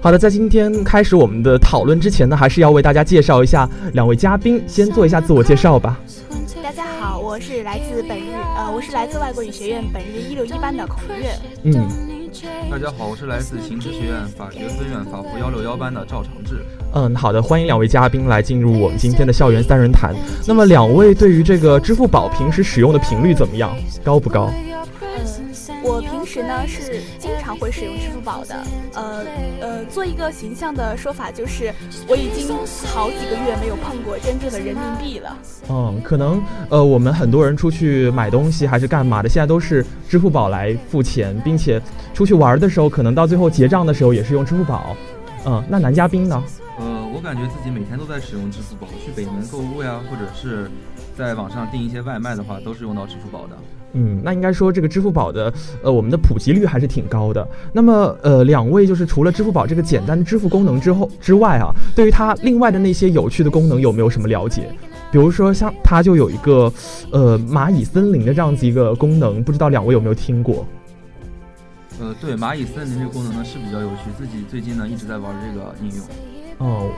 好的，在今天开始我们的讨论之前呢，还是要为大家介绍一下两位嘉宾，先做一下自我介绍吧。大家好，我是来自本日，呃，我是来自外国语学院本日一六一班的孔月。嗯。大家好，我是来自行知学院法学分院法服幺六幺班的赵长志。嗯，好的，欢迎两位嘉宾来进入我们今天的校园三人谈。那么，两位对于这个支付宝平时使用的频率怎么样？高不高？我平时呢是经常会使用支付宝的，呃呃，做一个形象的说法就是，我已经好几个月没有碰过真正的人民币了。嗯，可能呃，我们很多人出去买东西还是干嘛的，现在都是支付宝来付钱，并且出去玩的时候，可能到最后结账的时候也是用支付宝。嗯，那男嘉宾呢？呃，我感觉自己每天都在使用支付宝，去北门购物呀，或者是在网上订一些外卖的话，都是用到支付宝的。嗯，那应该说这个支付宝的，呃，我们的普及率还是挺高的。那么，呃，两位就是除了支付宝这个简单的支付功能之后之外啊，对于它另外的那些有趣的功能有没有什么了解？比如说像它就有一个，呃，蚂蚁森林的这样子一个功能，不知道两位有没有听过？呃，对，蚂蚁森林这个功能呢是比较有趣，自己最近呢一直在玩这个应用。哦，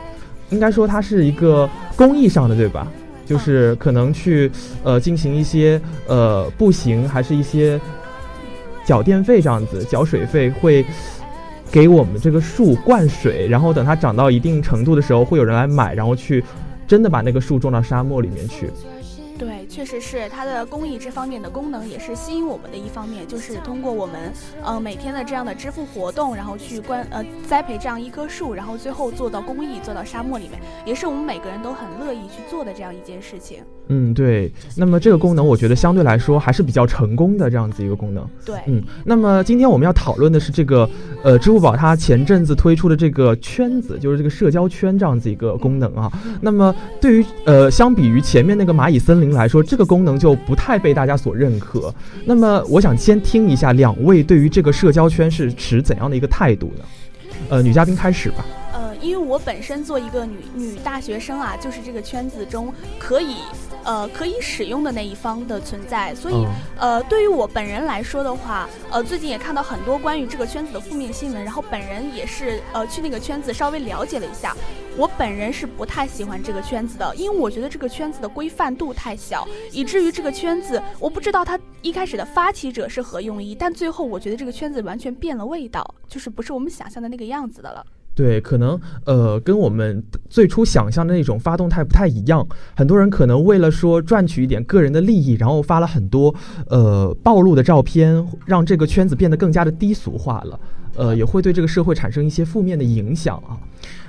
应该说它是一个公益上的，对吧？就是可能去，呃，进行一些呃步行，还是一些缴电费这样子，缴水费会给我们这个树灌水，然后等它长到一定程度的时候，会有人来买，然后去真的把那个树种到沙漠里面去。对，确实是它的公益这方面的功能也是吸引我们的一方面，就是通过我们呃每天的这样的支付活动，然后去关呃栽培这样一棵树，然后最后做到公益，做到沙漠里面，也是我们每个人都很乐意去做的这样一件事情。嗯，对。那么这个功能，我觉得相对来说还是比较成功的这样子一个功能。对，嗯。那么今天我们要讨论的是这个呃支付宝它前阵子推出的这个圈子，就是这个社交圈这样子一个功能啊。那么对于呃相比于前面那个蚂蚁森林。来说，这个功能就不太被大家所认可。那么，我想先听一下两位对于这个社交圈是持怎样的一个态度呢？呃，女嘉宾开始吧。呃，因为我本身做一个女女大学生啊，就是这个圈子中可以。呃，可以使用的那一方的存在，所以呃，对于我本人来说的话，呃，最近也看到很多关于这个圈子的负面新闻，然后本人也是呃去那个圈子稍微了解了一下，我本人是不太喜欢这个圈子的，因为我觉得这个圈子的规范度太小，以至于这个圈子我不知道它一开始的发起者是何用意，但最后我觉得这个圈子完全变了味道，就是不是我们想象的那个样子的了。对，可能呃，跟我们最初想象的那种发动态不太一样。很多人可能为了说赚取一点个人的利益，然后发了很多呃暴露的照片，让这个圈子变得更加的低俗化了。呃，也会对这个社会产生一些负面的影响啊。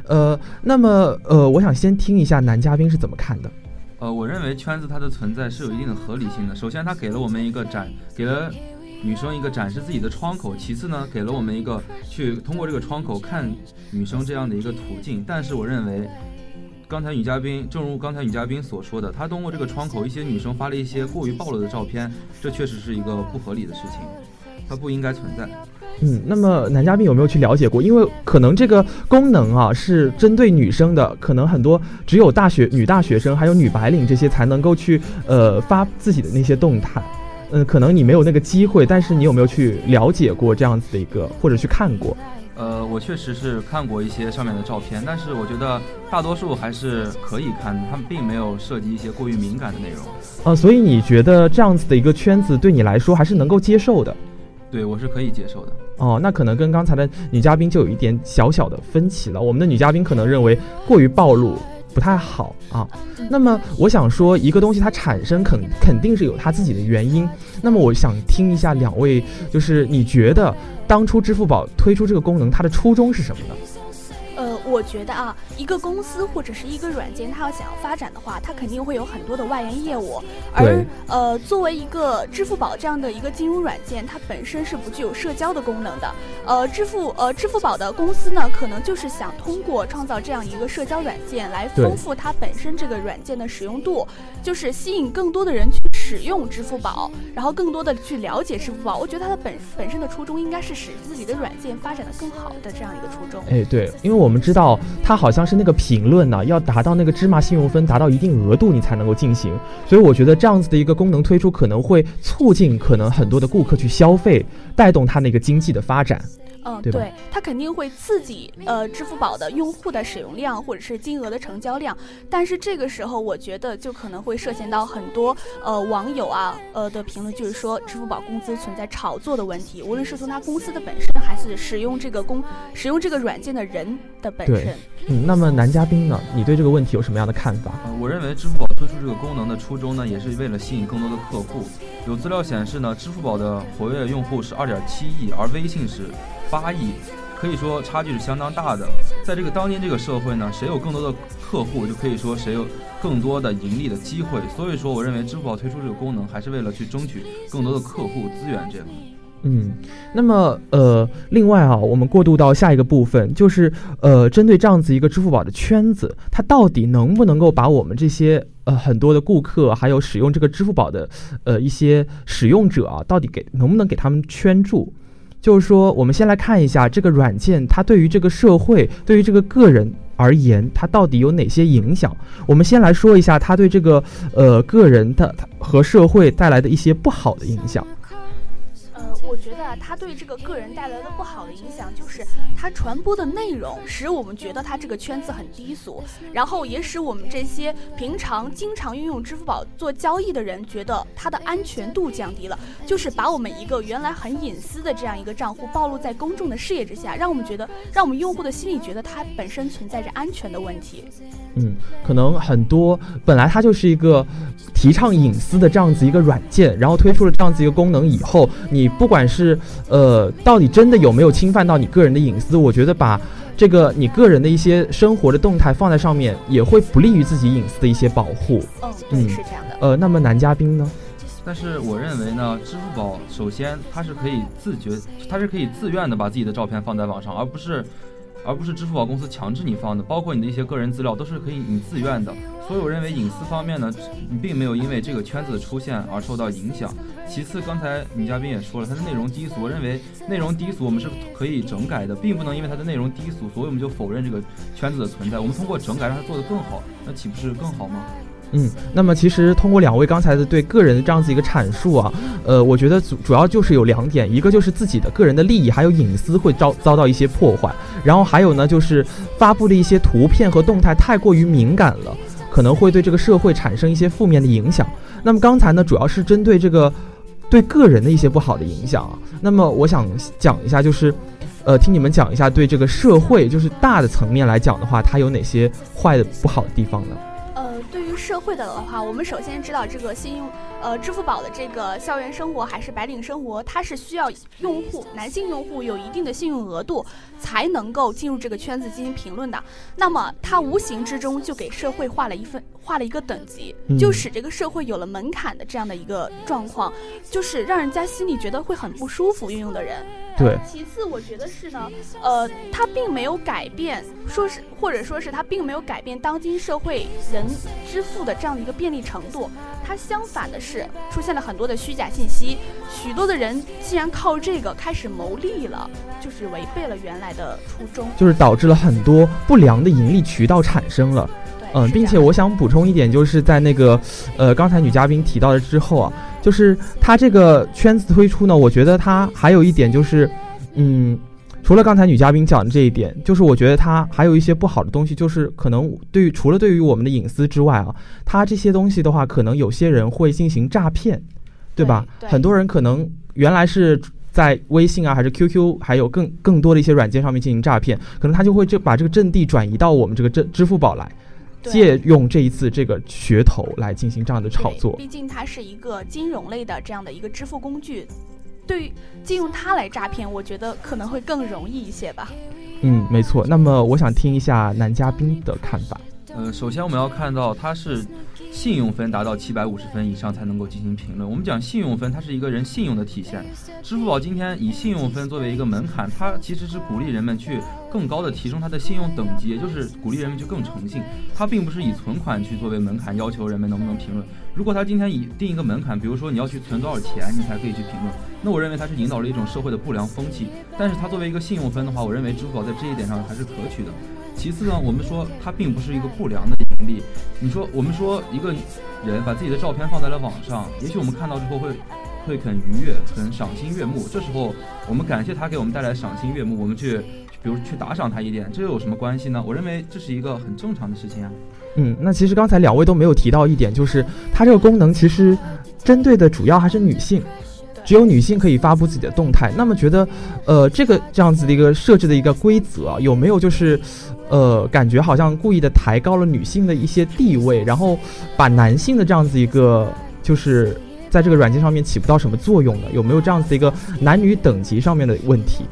呃，那么呃，我想先听一下男嘉宾是怎么看的。呃，我认为圈子它的存在是有一定的合理性的。首先，它给了我们一个展，给了。女生一个展示自己的窗口，其次呢，给了我们一个去通过这个窗口看女生这样的一个途径。但是我认为，刚才女嘉宾，正如刚才女嘉宾所说的，她通过这个窗口，一些女生发了一些过于暴露的照片，这确实是一个不合理的事情，它不应该存在。嗯，那么男嘉宾有没有去了解过？因为可能这个功能啊是针对女生的，可能很多只有大学女大学生还有女白领这些才能够去呃发自己的那些动态。嗯，可能你没有那个机会，但是你有没有去了解过这样子的一个，或者去看过？呃，我确实是看过一些上面的照片，但是我觉得大多数还是可以看，他们并没有涉及一些过于敏感的内容。呃，所以你觉得这样子的一个圈子对你来说还是能够接受的？对我是可以接受的。哦，那可能跟刚才的女嘉宾就有一点小小的分歧了。我们的女嘉宾可能认为过于暴露不太好啊。那么我想说，一个东西它产生肯肯定是有它自己的原因。那么我想听一下两位，就是你觉得当初支付宝推出这个功能，它的初衷是什么呢？我觉得啊，一个公司或者是一个软件，它要想要发展的话，它肯定会有很多的外延业务。而呃，作为一个支付宝这样的一个金融软件，它本身是不具有社交的功能的。呃，支付呃支付宝的公司呢，可能就是想通过创造这样一个社交软件来丰富它本身这个软件的使用度，就是吸引更多的人去使用支付宝，然后更多的去了解支付宝。我觉得它的本本身的初衷应该是使自己的软件发展的更好的这样一个初衷。哎，对，因为我们知道。它好像是那个评论呢，要达到那个芝麻信用分达到一定额度，你才能够进行。所以我觉得这样子的一个功能推出，可能会促进可能很多的顾客去消费，带动它那个经济的发展。嗯，对，它肯定会刺激呃支付宝的用户的使用量或者是金额的成交量，但是这个时候我觉得就可能会涉嫌到很多呃网友啊呃的评论，就是说支付宝公司存在炒作的问题，无论是从它公司的本身，还是使用这个公使用这个软件的人的本身。嗯，那么男嘉宾呢，你对这个问题有什么样的看法？呃，我认为支付宝推出这个功能的初衷呢，也是为了吸引更多的客户。有资料显示呢，支付宝的活跃用户是二点七亿，而微信是。八亿，可以说差距是相当大的。在这个当今这个社会呢，谁有更多的客户，就可以说谁有更多的盈利的机会。所以说，我认为支付宝推出这个功能，还是为了去争取更多的客户资源。这样。嗯，那么呃，另外啊，我们过渡到下一个部分，就是呃，针对这样子一个支付宝的圈子，它到底能不能够把我们这些呃很多的顾客，还有使用这个支付宝的呃一些使用者啊，到底给能不能给他们圈住？就是说，我们先来看一下这个软件，它对于这个社会、对于这个个人而言，它到底有哪些影响？我们先来说一下它对这个呃个人的和社会带来的一些不好的影响。我觉得它对这个个人带来的不好的影响，就是它传播的内容使我们觉得它这个圈子很低俗，然后也使我们这些平常经常运用支付宝做交易的人觉得它的安全度降低了，就是把我们一个原来很隐私的这样一个账户暴露在公众的视野之下，让我们觉得，让我们用户的心里觉得它本身存在着安全的问题。嗯，可能很多本来它就是一个提倡隐私的这样子一个软件，然后推出了这样子一个功能以后，你不管。管是呃，到底真的有没有侵犯到你个人的隐私？我觉得把这个你个人的一些生活的动态放在上面，也会不利于自己隐私的一些保护。嗯，是这样的。呃，那么男嘉宾呢？但是我认为呢，支付宝首先它是可以自觉，它是可以自愿的把自己的照片放在网上，而不是。而不是支付宝公司强制你放的，包括你的一些个人资料都是可以你自愿的。所以我认为隐私方面呢，你并没有因为这个圈子的出现而受到影响。其次，刚才女嘉宾也说了，它的内容低俗，我认为内容低俗我们是可以整改的，并不能因为它的内容低俗，所以我们就否认这个圈子的存在。我们通过整改让它做得更好，那岂不是更好吗？嗯，那么其实通过两位刚才的对个人的这样子一个阐述啊，呃，我觉得主主要就是有两点，一个就是自己的个人的利益还有隐私会遭遭到一些破坏，然后还有呢就是发布的一些图片和动态太过于敏感了，可能会对这个社会产生一些负面的影响。那么刚才呢主要是针对这个对个人的一些不好的影响啊，那么我想讲一下就是，呃，听你们讲一下对这个社会就是大的层面来讲的话，它有哪些坏的不好的地方呢？社会的的话，我们首先知道这个信用，呃，支付宝的这个校园生活还是白领生活，它是需要用户男性用户有一定的信用额度才能够进入这个圈子进行评论的。那么它无形之中就给社会画了一份画了一个等级，就使这个社会有了门槛的这样的一个状况，就是让人家心里觉得会很不舒服。运用的人。对，其次我觉得是呢，呃，它并没有改变，说是或者说是它并没有改变当今社会人支付的这样的一个便利程度，它相反的是出现了很多的虚假信息，许多的人既然靠这个开始牟利了，就是违背了原来的初衷，就是导致了很多不良的盈利渠道产生了。嗯，并且我想补充一点，就是在那个，呃，刚才女嘉宾提到的之后啊，就是它这个圈子推出呢，我觉得它还有一点就是，嗯，除了刚才女嘉宾讲的这一点，就是我觉得它还有一些不好的东西，就是可能对于除了对于我们的隐私之外啊，它这些东西的话，可能有些人会进行诈骗，对吧？很多人可能原来是在微信啊，还是 QQ，还有更更多的一些软件上面进行诈骗，可能他就会就把这个阵地转移到我们这个支支付宝来，借用这一次这个噱头来进行这样的炒作。毕竟它是一个金融类的这样的一个支付工具，对于借用它来诈骗，我觉得可能会更容易一些吧。嗯，没错。那么我想听一下男嘉宾的看法。呃，首先我们要看到它是。信用分达到七百五十分以上才能够进行评论。我们讲信用分，它是一个人信用的体现。支付宝今天以信用分作为一个门槛，它其实是鼓励人们去更高的提升它的信用等级，也就是鼓励人们去更诚信。它并不是以存款去作为门槛，要求人们能不能评论。如果它今天以定一个门槛，比如说你要去存多少钱，你才可以去评论，那我认为它是引导了一种社会的不良风气。但是它作为一个信用分的话，我认为支付宝在这一点上还是可取的。其次呢，我们说它并不是一个不良的能力。你说，我们说一个人把自己的照片放在了网上，也许我们看到之后会会很愉悦，很赏心悦目。这时候我们感谢他给我们带来赏心悦目，我们去，比如去打赏他一点，这又有什么关系呢？我认为这是一个很正常的事情啊。嗯，那其实刚才两位都没有提到一点，就是它这个功能其实针对的主要还是女性。只有女性可以发布自己的动态，那么觉得，呃，这个这样子的一个设置的一个规则有没有就是，呃，感觉好像故意的抬高了女性的一些地位，然后把男性的这样子一个就是在这个软件上面起不到什么作用的？有没有这样子一个男女等级上面的问题？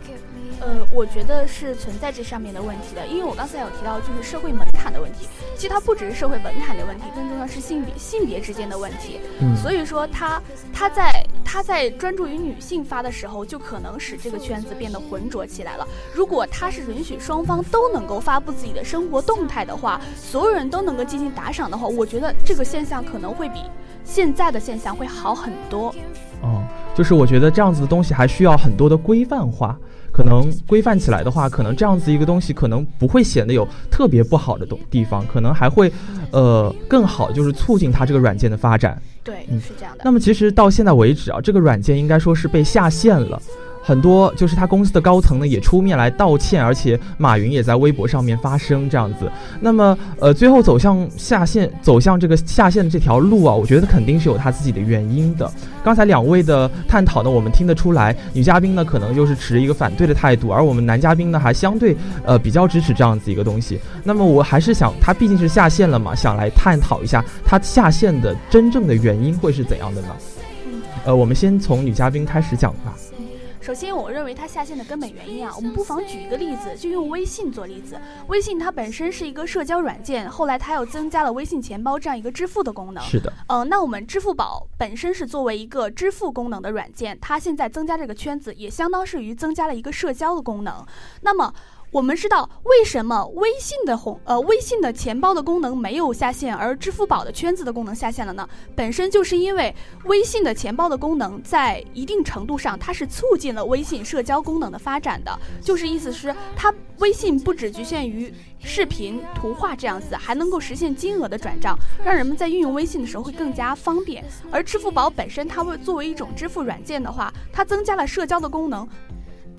呃，我觉得是存在这上面的问题的，因为我刚才有提到就是社会门槛的问题，其实它不只是社会门槛的问题，更重要是性别性别之间的问题。嗯，所以说他他在他在专注于女性发的时候，就可能使这个圈子变得浑浊起来了。如果他是允许双方都能够发布自己的生活动态的话，所有人都能够进行打赏的话，我觉得这个现象可能会比现在的现象会好很多。哦，就是我觉得这样子的东西还需要很多的规范化。可能规范起来的话，可能这样子一个东西可能不会显得有特别不好的东地方，可能还会，呃，更好，就是促进它这个软件的发展。对，是这样的。那么其实到现在为止啊，这个软件应该说是被下线了。很多就是他公司的高层呢也出面来道歉，而且马云也在微博上面发声这样子。那么呃，最后走向下线，走向这个下线的这条路啊，我觉得肯定是有他自己的原因的。刚才两位的探讨呢，我们听得出来，女嘉宾呢可能就是持一个反对的态度，而我们男嘉宾呢还相对呃比较支持这样子一个东西。那么我还是想，他毕竟是下线了嘛，想来探讨一下他下线的真正的原因会是怎样的呢？呃，我们先从女嘉宾开始讲吧。首先，我认为它下线的根本原因啊，我们不妨举一个例子，就用微信做例子。微信它本身是一个社交软件，后来它又增加了微信钱包这样一个支付的功能。是的。嗯，那我们支付宝本身是作为一个支付功能的软件，它现在增加这个圈子，也相当是于增加了一个社交的功能。那么。我们知道为什么微信的红呃微信的钱包的功能没有下线，而支付宝的圈子的功能下线了呢？本身就是因为微信的钱包的功能在一定程度上它是促进了微信社交功能的发展的，就是意思是它微信不只局限于视频、图画这样子，还能够实现金额的转账，让人们在运用微信的时候会更加方便。而支付宝本身它会作为一种支付软件的话，它增加了社交的功能。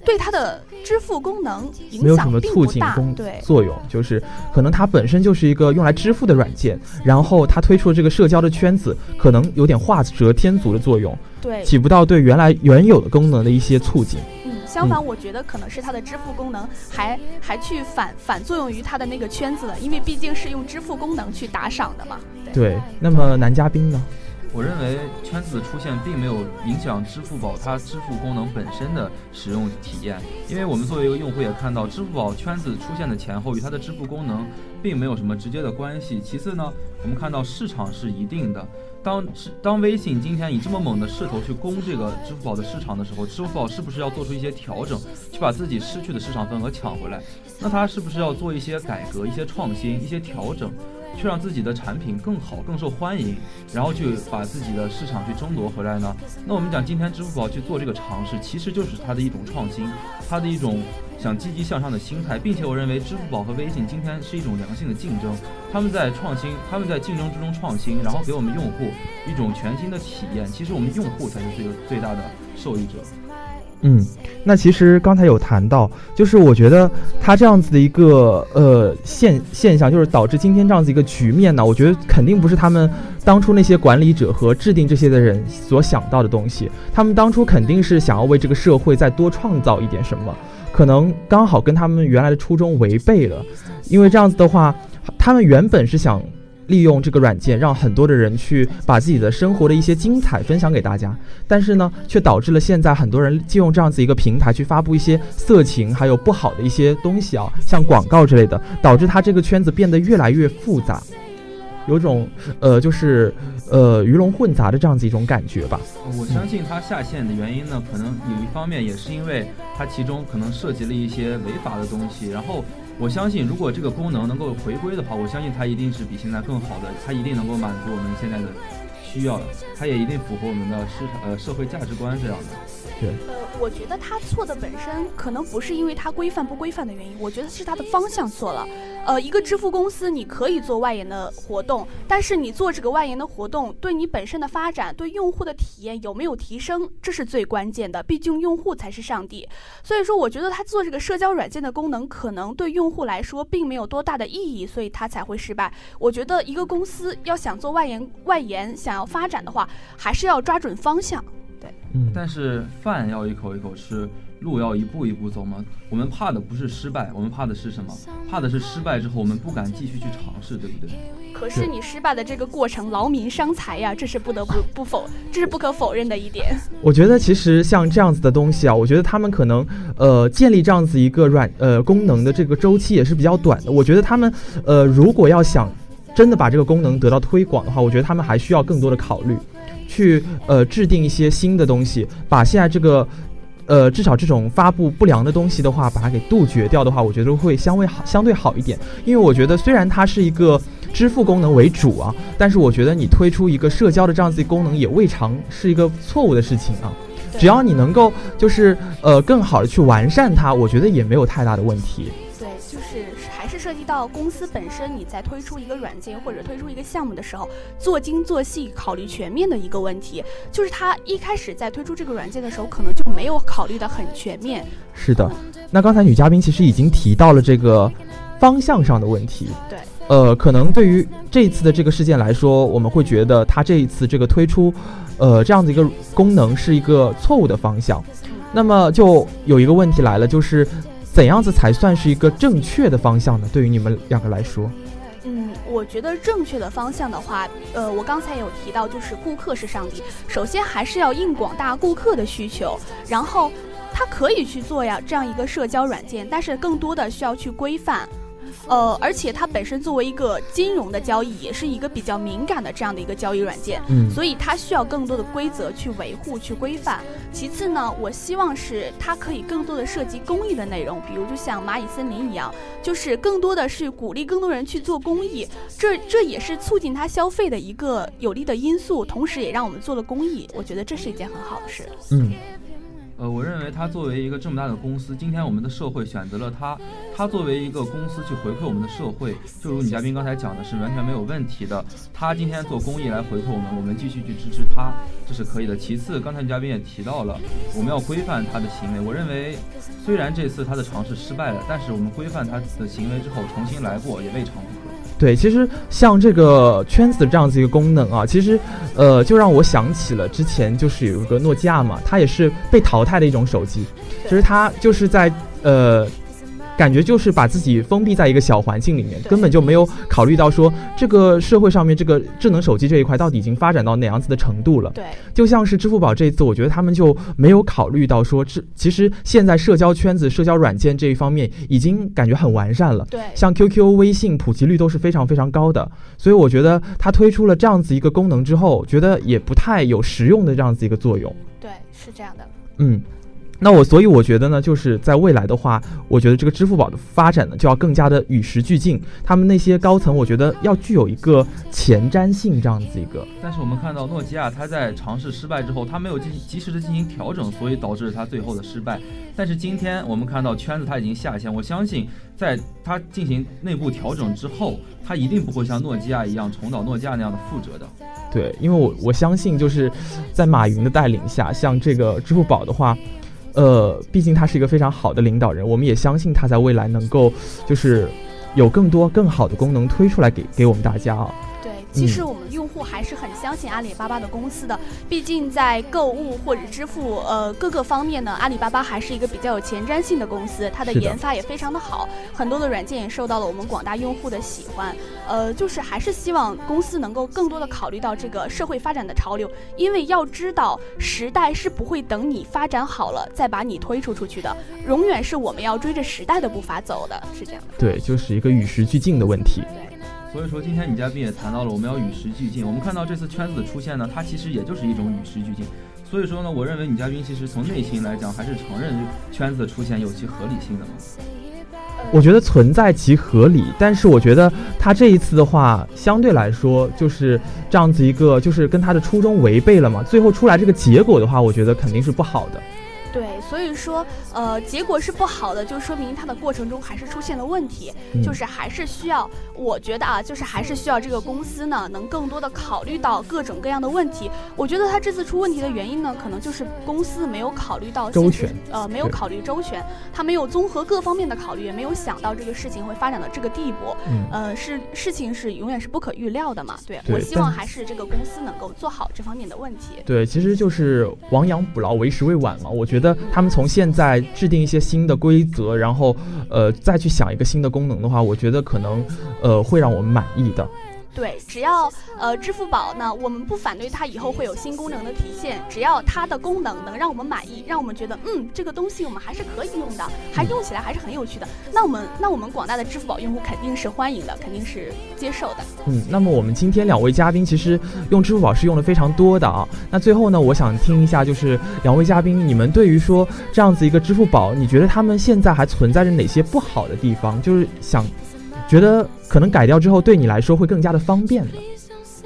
对它的支付功能没有什么促进功作用，就是可能它本身就是一个用来支付的软件，然后它推出了这个社交的圈子，可能有点画蛇添足的作用，对，起不到对原来原有的功能的一些促进。嗯，相反，我觉得可能是它的支付功能还还去反反作用于它的那个圈子了，因为毕竟是用支付功能去打赏的嘛。对，那么男嘉宾呢？我认为圈子的出现并没有影响支付宝它支付功能本身的使用体验，因为我们作为一个用户也看到，支付宝圈子出现的前后与它的支付功能并没有什么直接的关系。其次呢，我们看到市场是一定的，当当微信今天以这么猛的势头去攻这个支付宝的市场的时候，支付宝是不是要做出一些调整，去把自己失去的市场份额抢回来？那它是不是要做一些改革、一些创新、一些调整？去让自己的产品更好、更受欢迎，然后去把自己的市场去争夺回来呢？那我们讲，今天支付宝去做这个尝试，其实就是它的一种创新，它的一种想积极向上的心态，并且我认为支付宝和微信今天是一种良性的竞争，他们在创新，他们在竞争之中创新，然后给我们用户一种全新的体验。其实我们用户才是最最大的受益者。嗯，那其实刚才有谈到，就是我觉得他这样子的一个呃现现象，就是导致今天这样子一个局面呢，我觉得肯定不是他们当初那些管理者和制定这些的人所想到的东西。他们当初肯定是想要为这个社会再多创造一点什么，可能刚好跟他们原来的初衷违背了，因为这样子的话，他们原本是想。利用这个软件，让很多的人去把自己的生活的一些精彩分享给大家，但是呢，却导致了现在很多人借用这样子一个平台去发布一些色情还有不好的一些东西啊，像广告之类的，导致他这个圈子变得越来越复杂，有种呃，就是呃鱼龙混杂的这样子一种感觉吧。我相信他下线的原因呢，可能有一方面也是因为它其中可能涉及了一些违法的东西，然后。我相信，如果这个功能能够回归的话，我相信它一定是比现在更好的，它一定能够满足我们现在的需要的，它也一定符合我们的市场呃社会价值观这样的。对，呃，我觉得他错的本身可能不是因为他规范不规范的原因，我觉得是他的方向错了。呃，一个支付公司你可以做外延的活动，但是你做这个外延的活动，对你本身的发展、对用户的体验有没有提升，这是最关键的。毕竟用户才是上帝。所以说，我觉得他做这个社交软件的功能，可能对用户来说并没有多大的意义，所以他才会失败。我觉得一个公司要想做外延、外延，想要发展的话，还是要抓准方向。对，嗯，但是饭要一口一口吃，路要一步一步走嘛。我们怕的不是失败，我们怕的是什么？怕的是失败之后我们不敢继续去尝试，对不对？可是你失败的这个过程劳民伤财呀，这是不得不不否，这是不可否认的一点。我觉得其实像这样子的东西啊，我觉得他们可能呃建立这样子一个软呃功能的这个周期也是比较短的。我觉得他们呃如果要想真的把这个功能得到推广的话，我觉得他们还需要更多的考虑。去呃制定一些新的东西，把现在这个，呃至少这种发布不良的东西的话，把它给杜绝掉的话，我觉得会相对好相对好一点。因为我觉得虽然它是一个支付功能为主啊，但是我觉得你推出一个社交的这样子功能也未尝是一个错误的事情啊。只要你能够就是呃更好的去完善它，我觉得也没有太大的问题。涉及到公司本身，你在推出一个软件或者推出一个项目的时候，做精做细、考虑全面的一个问题，就是他一开始在推出这个软件的时候，可能就没有考虑的很全面。是的，那刚才女嘉宾其实已经提到了这个方向上的问题。对，呃，可能对于这一次的这个事件来说，我们会觉得他这一次这个推出，呃，这样的一个功能是一个错误的方向。那么就有一个问题来了，就是。怎样子才算是一个正确的方向呢？对于你们两个来说，嗯，我觉得正确的方向的话，呃，我刚才有提到，就是顾客是上帝，首先还是要应广大顾客的需求，然后他可以去做呀这样一个社交软件，但是更多的需要去规范。呃，而且它本身作为一个金融的交易，也是一个比较敏感的这样的一个交易软件，嗯，所以它需要更多的规则去维护、去规范。其次呢，我希望是它可以更多的涉及公益的内容，比如就像蚂蚁森林一样，就是更多的是鼓励更多人去做公益，这这也是促进它消费的一个有利的因素，同时也让我们做了公益，我觉得这是一件很好的事。嗯。呃，我认为他作为一个这么大的公司，今天我们的社会选择了他，他作为一个公司去回馈我们的社会，就如女嘉宾刚才讲的是完全没有问题的。他今天做公益来回馈我们，我们继续去支持他，这是可以的。其次，刚才女嘉宾也提到了，我们要规范他的行为。我认为，虽然这次他的尝试失败了，但是我们规范他的行为之后，重新来过也未尝不。对，其实像这个圈子这样子一个功能啊，其实，呃，就让我想起了之前就是有一个诺基亚嘛，它也是被淘汰的一种手机，其实它就是在呃。感觉就是把自己封闭在一个小环境里面，根本就没有考虑到说这个社会上面这个智能手机这一块到底已经发展到哪样子的程度了。对，就像是支付宝这一次，我觉得他们就没有考虑到说，这其实现在社交圈子、社交软件这一方面已经感觉很完善了。对，像 QQ、微信普及率都是非常非常高的，所以我觉得它推出了这样子一个功能之后，觉得也不太有实用的这样子一个作用。对，是这样的。嗯。那我所以我觉得呢，就是在未来的话，我觉得这个支付宝的发展呢，就要更加的与时俱进。他们那些高层，我觉得要具有一个前瞻性这样子一个。但是我们看到诺基亚，它在尝试失败之后，它没有进及时的进行调整，所以导致它最后的失败。但是今天我们看到圈子它已经下线，我相信在它进行内部调整之后，它一定不会像诺基亚一样重蹈诺基亚那样的覆辙的。对，因为我我相信就是在马云的带领下，像这个支付宝的话。呃，毕竟他是一个非常好的领导人，我们也相信他在未来能够就是有更多更好的功能推出来给给我们大家啊。对其实我们用户还是很相信阿里巴巴的公司的，毕竟在购物或者支付呃各个方面呢，阿里巴巴还是一个比较有前瞻性的公司，它的研发也非常的好，很多的软件也受到了我们广大用户的喜欢。呃，就是还是希望公司能够更多的考虑到这个社会发展的潮流，因为要知道时代是不会等你发展好了再把你推出出去的，永远是我们要追着时代的步伐走的，是这样的。对，就是一个与时俱进的问题。对。所以说，今天女嘉宾也谈到了我们要与时俱进。我们看到这次圈子的出现呢，它其实也就是一种与时俱进。所以说呢，我认为女嘉宾其实从内心来讲，还是承认圈子的出现有其合理性的嘛。我觉得存在其合理，但是我觉得他这一次的话，相对来说就是这样子一个，就是跟他的初衷违背了嘛。最后出来这个结果的话，我觉得肯定是不好的。对，所以说，呃，结果是不好的，就说明它的过程中还是出现了问题，就是还是需要，我觉得啊，就是还是需要这个公司呢，能更多的考虑到各种各样的问题。我觉得他这次出问题的原因呢，可能就是公司没有考虑到周全，呃，没有考虑周全，他没有综合各方面的考虑，也没有想到这个事情会发展到这个地步。呃，是事情是永远是不可预料的嘛？对我希望还是这个公司能够做好这方面的问题。对，其实就是亡羊补牢，为时未晚嘛。我觉得。觉得他们从现在制定一些新的规则，然后，呃，再去想一个新的功能的话，我觉得可能，呃，会让我们满意的。对，只要呃支付宝呢，我们不反对它以后会有新功能的体现，只要它的功能能让我们满意，让我们觉得嗯这个东西我们还是可以用的，还用起来还是很有趣的，那我们那我们广大的支付宝用户肯定是欢迎的，肯定是接受的。嗯，那么我们今天两位嘉宾其实用支付宝是用的非常多的啊。那最后呢，我想听一下，就是两位嘉宾，你们对于说这样子一个支付宝，你觉得他们现在还存在着哪些不好的地方？就是想。觉得可能改掉之后，对你来说会更加的方便的。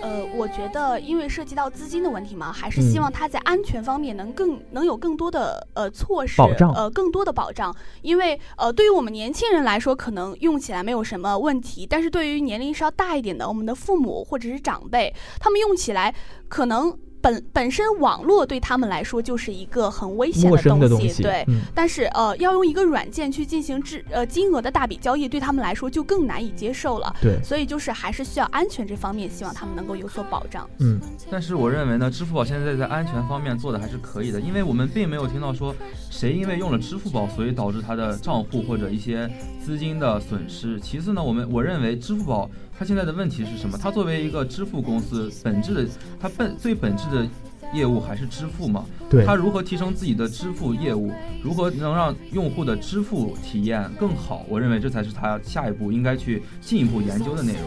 呃，我觉得因为涉及到资金的问题嘛，还是希望它在安全方面能更能有更多的呃措施保障，呃更多的保障。因为呃对于我们年轻人来说，可能用起来没有什么问题，但是对于年龄稍大一点的，我们的父母或者是长辈，他们用起来可能。本本身网络对他们来说就是一个很危险的东西，对。但是呃，要用一个软件去进行支呃金额的大笔交易，对他们来说就更难以接受了。对。所以就是还是需要安全这方面，希望他们能够有所保障。嗯。但是我认为呢，支付宝现在在安全方面做的还是可以的，因为我们并没有听到说谁因为用了支付宝，所以导致他的账户或者一些资金的损失。其次呢，我们我认为支付宝。它现在的问题是什么？它作为一个支付公司，本质的它本最本质的业务还是支付嘛？对。它如何提升自己的支付业务？如何能让用户的支付体验更好？我认为这才是它下一步应该去进一步研究的内容。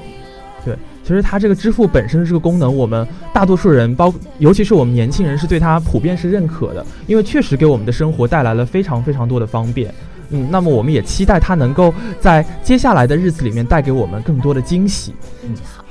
对，其实它这个支付本身的这个功能，我们大多数人，包尤其是我们年轻人，是对它普遍是认可的，因为确实给我们的生活带来了非常非常多的方便。嗯，那么我们也期待它能够在接下来的日子里面带给我们更多的惊喜。嗯，好。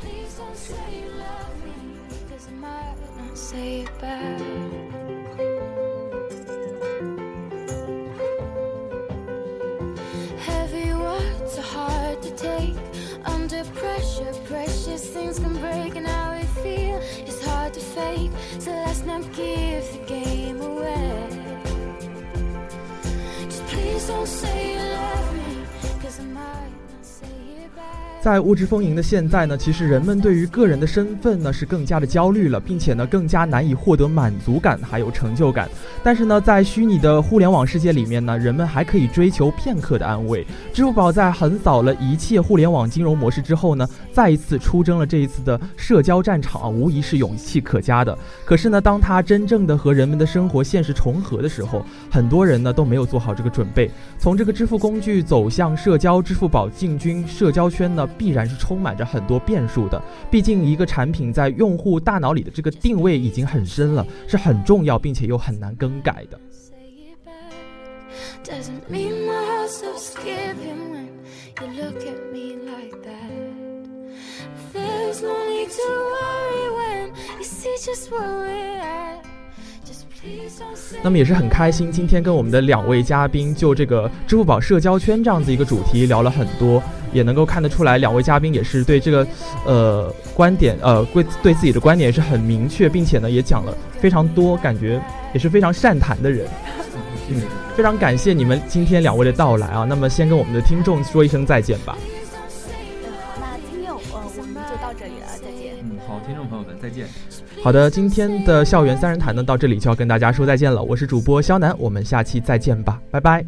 Please don't say you love me, cause I might not say it back. 在物质丰盈的现在呢，其实人们对于个人的身份呢是更加的焦虑了，并且呢更加难以获得满足感还有成就感。但是呢，在虚拟的互联网世界里面呢，人们还可以追求片刻的安慰。支付宝在横扫了一切互联网金融模式之后呢，再一次出征了这一次的社交战场啊，无疑是勇气可嘉的。可是呢，当它真正的和人们的生活现实重合的时候，很多人呢都没有做好这个准备。从这个支付工具走向社交，支付宝进军社交圈呢？必然是充满着很多变数的。毕竟，一个产品在用户大脑里的这个定位已经很深了，是很重要，并且又很难更改的。那么也是很开心，今天跟我们的两位嘉宾就这个支付宝社交圈这样子一个主题聊了很多，也能够看得出来，两位嘉宾也是对这个，呃，观点，呃，对对自己的观点也是很明确，并且呢也讲了非常多，感觉也是非常善谈的人。嗯，非常感谢你们今天两位的到来啊。那么先跟我们的听众说一声再见吧。嗯，好，那今天呃我们就到这里了，再见。嗯，好，听众朋友们再见。好的，今天的校园三人谈呢到这里就要跟大家说再见了。我是主播肖楠，我们下期再见吧，拜拜。